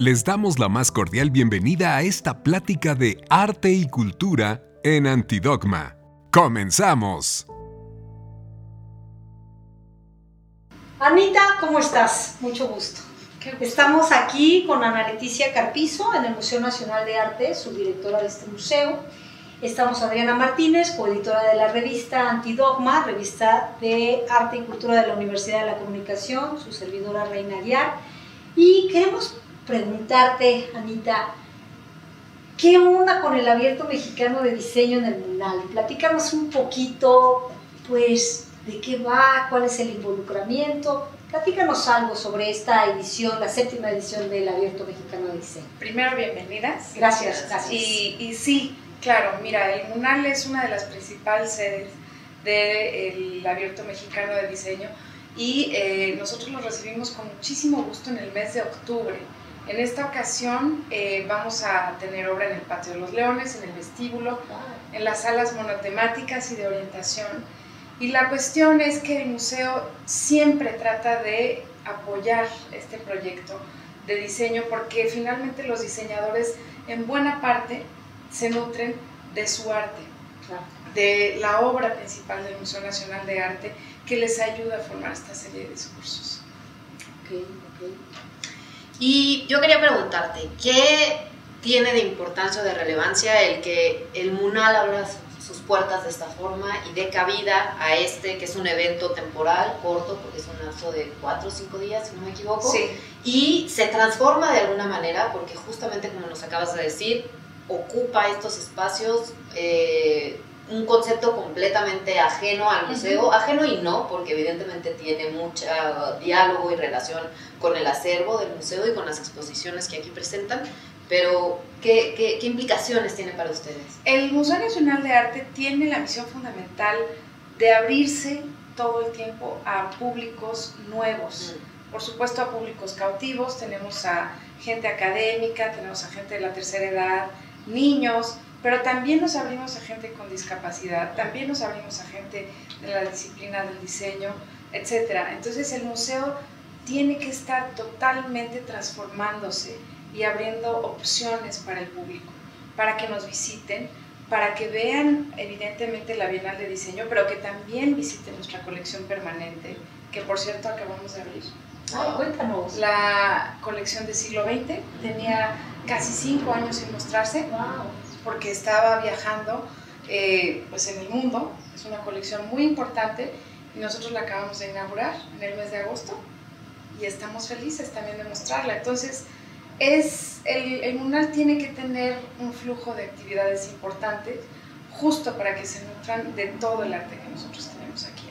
Les damos la más cordial bienvenida a esta plática de arte y cultura en Antidogma. ¡Comenzamos! Anita, ¿cómo estás? Mucho gusto. Estamos aquí con Ana Leticia Carpizo en el Museo Nacional de Arte, subdirectora de este museo. Estamos Adriana Martínez, coeditora de la revista Antidogma, revista de arte y cultura de la Universidad de la Comunicación, su servidora Reina Aguiar. Y queremos preguntarte, Anita, ¿qué onda con el abierto mexicano de diseño en el MUNAL? Platícanos un poquito, pues, de qué va, cuál es el involucramiento. Platícanos algo sobre esta edición, la séptima edición del Abierto Mexicano de Diseño. Primero, bienvenidas. Gracias, gracias. Y, y sí, claro, mira, el MUNAL es una de las principales sedes del Abierto Mexicano de Diseño y eh, nosotros lo recibimos con muchísimo gusto en el mes de octubre. En esta ocasión eh, vamos a tener obra en el Patio de los Leones, en el vestíbulo, en las salas monotemáticas y de orientación. Y la cuestión es que el museo siempre trata de apoyar este proyecto de diseño porque finalmente los diseñadores en buena parte se nutren de su arte, de la obra principal del Museo Nacional de Arte que les ayuda a formar esta serie de discursos. Okay, okay. Y yo quería preguntarte, ¿qué tiene de importancia o de relevancia el que el MUNAL abra sus puertas de esta forma y dé cabida a este, que es un evento temporal, corto, porque es un lapso de cuatro o cinco días, si no me equivoco, Sí. y se transforma de alguna manera, porque justamente como nos acabas de decir, ocupa estos espacios eh, un concepto completamente ajeno al museo, ajeno y no, porque evidentemente tiene mucho diálogo y relación con el acervo del museo y con las exposiciones que aquí presentan, pero ¿qué, qué, qué implicaciones tiene para ustedes? El Museo Nacional de Arte tiene la misión fundamental de abrirse todo el tiempo a públicos nuevos. Por supuesto a públicos cautivos, tenemos a gente académica, tenemos a gente de la tercera edad, niños, pero también nos abrimos a gente con discapacidad, también nos abrimos a gente de la disciplina del diseño, etc. Entonces el museo tiene que estar totalmente transformándose y abriendo opciones para el público, para que nos visiten, para que vean evidentemente la Bienal de Diseño, pero que también visiten nuestra colección permanente, que por cierto acabamos de abrir. Ay, cuéntanos. La colección del siglo XX tenía casi cinco años sin mostrarse Wow. Porque estaba viajando eh, pues en el mundo. Es una colección muy importante y nosotros la acabamos de inaugurar en el mes de agosto y estamos felices también de mostrarla. Entonces, es, el, el MUNAL tiene que tener un flujo de actividades importantes justo para que se nutran de todo el arte que nosotros tenemos aquí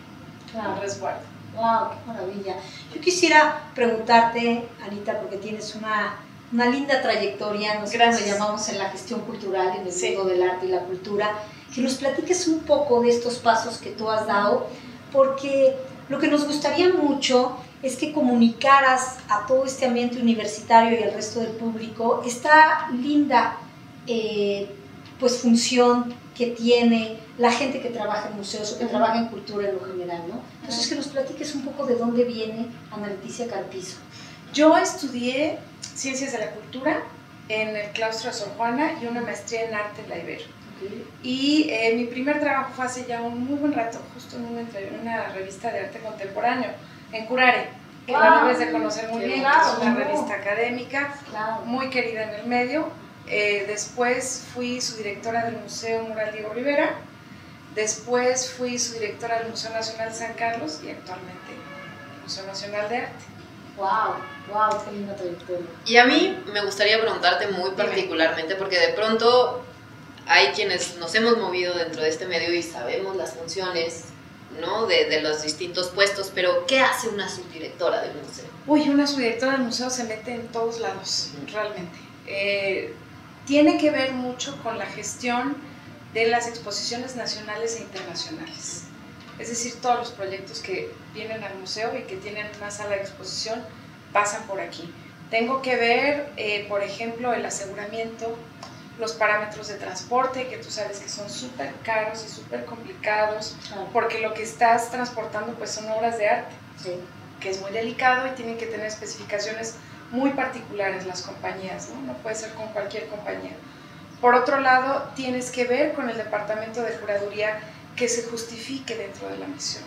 Claro. el resguardo. Wow, qué maravilla. Yo quisiera preguntarte, Anita, porque tienes una, una linda trayectoria, nosotros Gracias. le llamamos en la gestión cultural, en el Sí. mundo del arte y la cultura, que nos platiques un poco de estos pasos que tú has dado, porque lo que nos gustaría mucho es que comunicaras a todo este ambiente universitario y al resto del público esta linda eh, pues función que tiene la gente que trabaja en museos o que trabaja en cultura en lo general, ¿no? Entonces que nos platiques un poco de dónde viene Ana Leticia Carpizo. Yo estudié Ciencias de la Cultura en el claustro de Sor Juana y una maestría en arte en la Ibero. Y eh, mi primer trabajo fue hace ya un muy buen rato, justo en una, entre- una revista de arte contemporáneo, en Curare, que la Wow. debes de conocer muy bien, claro, que es una revista académica, Claro. muy querida en el medio. Eh, después fui su directora del Museo Mural Diego Rivera. Después fui su directora del Museo Nacional San Carlos y actualmente Museo Nacional de Arte. Wow, wow, qué linda trayectoria. Y a mí me gustaría preguntarte muy particularmente, porque de pronto hay quienes nos hemos movido dentro de este medio y sabemos las funciones ¿no? de, de los distintos puestos, pero ¿qué hace una subdirectora del museo? Uy, una subdirectora del museo se mete en todos lados, realmente. Eh, tiene que ver mucho con la gestión de las exposiciones nacionales e internacionales. Es decir, todos los proyectos que vienen al museo y que tienen una sala de exposición pasan por aquí. Tengo que ver, eh, por ejemplo, el aseguramiento, los parámetros de transporte, que tú sabes que son súper caros y súper complicados, porque lo que estás transportando pues son obras de arte Sí. que es muy delicado y tienen que tener especificaciones muy particulares las compañías, ¿no? No puede ser con cualquier compañía. Por otro lado, tienes que ver con el departamento de curaduría que se justifique dentro de la misión.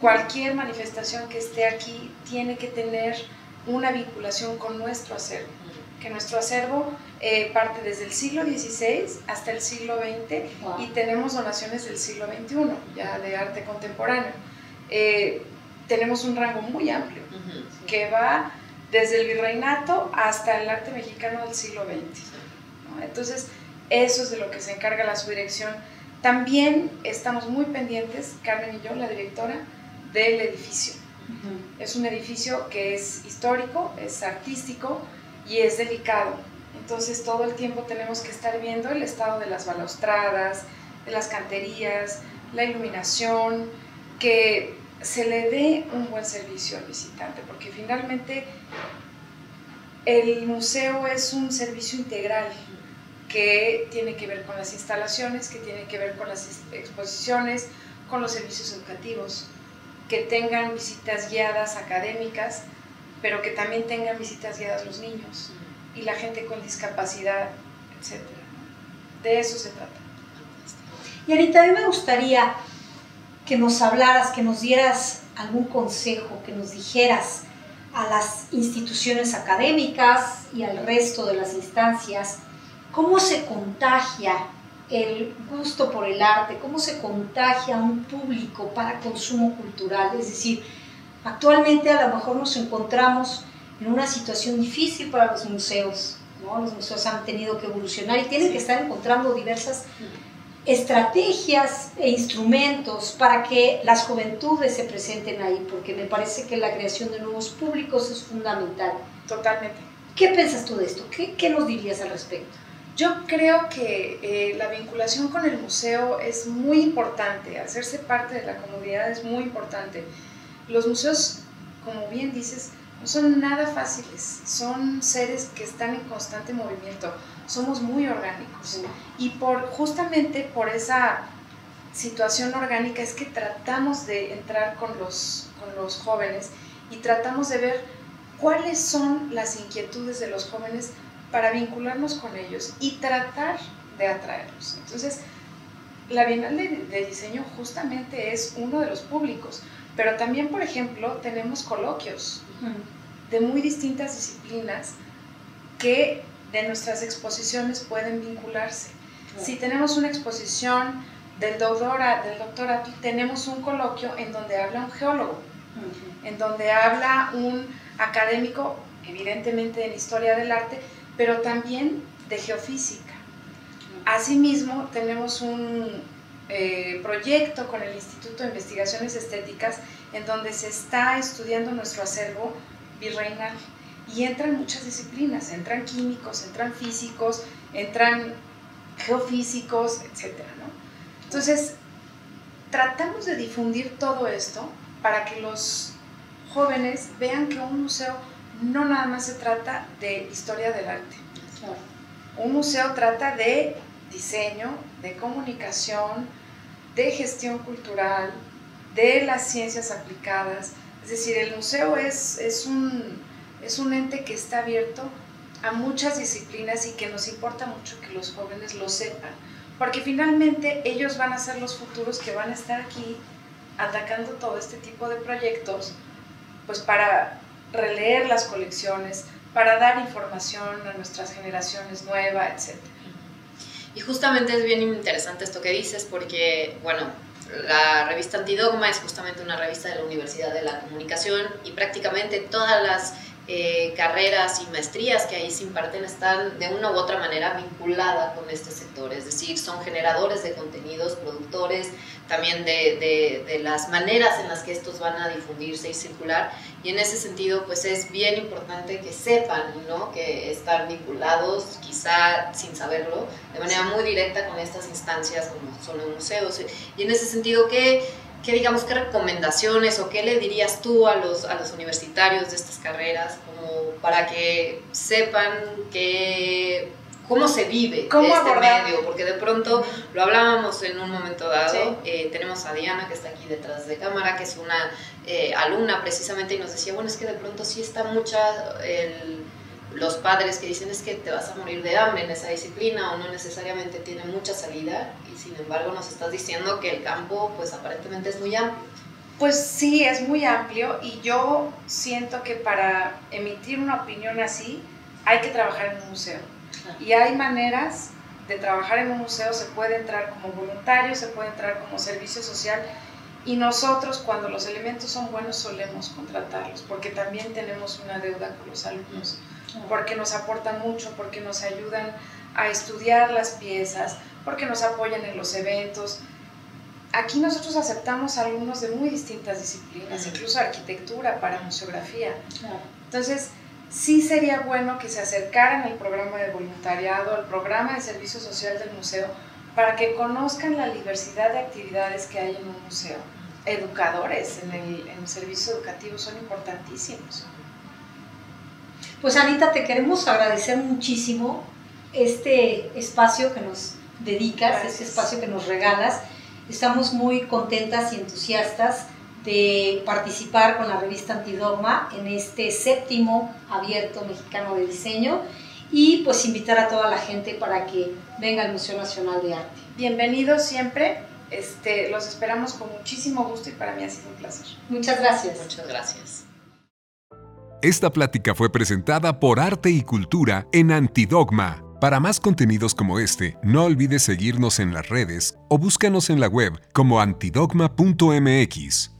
Cualquier manifestación que esté aquí tiene que tener una vinculación con nuestro acervo, que nuestro acervo eh, parte desde el siglo XVI hasta el siglo XX y tenemos donaciones del siglo XXI, ya de arte contemporáneo. Eh, tenemos un rango muy amplio que va desde el virreinato hasta el arte mexicano del siglo XX. Entonces, eso es de lo que se encarga la subdirección. También estamos muy pendientes, Carmen y yo, la directora, del edificio. Es un edificio que es histórico, es artístico y es delicado. Entonces todo el tiempo tenemos que estar viendo el estado de las balaustradas, de las canterías, la iluminación, que se le dé un buen servicio al visitante, porque finalmente el museo es un servicio integral que tiene que ver con las instalaciones, que tiene que ver con las exposiciones, con los servicios educativos, que tengan visitas guiadas académicas, pero que también tengan visitas guiadas los niños y la gente con discapacidad, etc. De eso se trata. Y ahorita a mí me gustaría que nos hablaras, que nos dieras algún consejo, que nos dijeras a las instituciones académicas y al resto de las instancias, cómo se contagia el gusto por el arte, cómo se contagia un público para consumo cultural. Es decir, actualmente a lo mejor nos encontramos en una situación difícil para los museos. ¿no? Los museos han tenido que evolucionar y tienen que estar encontrando diversas estrategias e instrumentos para que las juventudes se presenten ahí, porque me parece que la creación de nuevos públicos es fundamental. Totalmente. ¿Qué piensas tú de esto? ¿Qué, qué nos dirías al respecto? Yo creo que eh, la vinculación con el museo es muy importante, hacerse parte de la comunidad es muy importante. Los museos, como bien dices, no son nada fáciles, son seres que están en constante movimiento somos muy orgánicos. Y por, justamente por esa situación orgánica es que tratamos de entrar con los, con los jóvenes y tratamos de ver cuáles son las inquietudes de los jóvenes para vincularnos con ellos y tratar de atraerlos. Entonces, la Bienal de, Diseño justamente es uno de los públicos, pero también, por ejemplo, tenemos coloquios de muy distintas disciplinas que de nuestras exposiciones pueden vincularse. Si tenemos una exposición del doctor, del doctor tenemos un coloquio en donde habla un geólogo, en donde habla un académico, evidentemente en historia del arte, pero también de geofísica. Asimismo, tenemos un eh, proyecto con el Instituto de Investigaciones Estéticas en donde se está estudiando nuestro acervo virreinal y entran muchas disciplinas, entran químicos, entran físicos, entran geofísicos, etc. Entonces, tratamos de difundir todo esto para que los jóvenes vean que un museo no nada más se trata de historia del arte. Un museo trata de diseño, de comunicación, de gestión cultural, de las ciencias aplicadas. Es decir, el museo es, es un es un ente que está abierto a muchas disciplinas y que nos importa mucho que los jóvenes lo sepan, porque finalmente ellos van a ser los futuros que van a estar aquí atacando todo este tipo de proyectos, pues para releer las colecciones, para dar información a nuestras generaciones nuevas, etc. Y justamente es bien interesante esto que dices, porque, bueno, la revista Antidogma es justamente una revista de la Universidad de la Comunicación y prácticamente todas las eh, carreras y maestrías que ahí se imparten están de una u otra manera vinculadas con este sector, es decir, son generadores de contenidos, productores también de, de, las maneras en las que estos van a difundirse y circular, y en ese sentido pues es bien importante que sepan ¿no? que están vinculados, quizá sin saberlo, de manera muy directa con estas instancias como son los museos, y en ese sentido que ¿qué, digamos, qué recomendaciones o qué le dirías tú a los, a los universitarios de estas carreras como para que sepan que cómo se vive ¿Cómo este medio, porque de pronto lo hablábamos en un momento dado, eh, tenemos a Diana que está aquí detrás de cámara, que es una eh, alumna precisamente y nos decía, bueno, es que de pronto sí está mucha los padres que dicen es que te vas a morir de hambre en esa disciplina o no necesariamente tiene mucha salida y sin embargo nos estás diciendo que el campo pues aparentemente es muy amplio. Pues sí, es muy amplio y yo siento que para emitir una opinión así hay que trabajar en un museo. Y hay maneras de trabajar en un museo, se puede entrar como voluntario, se puede entrar como servicio social y nosotros cuando los elementos son buenos solemos contratarlos porque también tenemos una deuda con los alumnos, porque nos aportan mucho, porque nos ayudan a estudiar las piezas, porque nos apoyan en los eventos. Aquí nosotros aceptamos alumnos de muy distintas disciplinas, incluso arquitectura para museografía. Entonces, sí sería bueno que se acercaran al programa de voluntariado, al programa de servicio social del museo, para que conozcan la diversidad de actividades que hay en un museo. Educadores en el, en el servicio educativo son importantísimos. Pues Anita, te queremos agradecer muchísimo este espacio que nos dedicas, este espacio que nos regalas. Estamos muy contentas y entusiastas de participar con la revista Antidogma en este séptimo abierto mexicano de diseño y pues invitar a toda la gente para que venga al Museo Nacional de Arte. Bienvenidos siempre, este, los esperamos con muchísimo gusto y para mí ha sido un placer. Muchas gracias. Muchas gracias. Esta plática fue presentada por Arte y Cultura en Antidogma. Para más contenidos como este, no olvides seguirnos en las redes o búscanos en la web como antidogma.mx.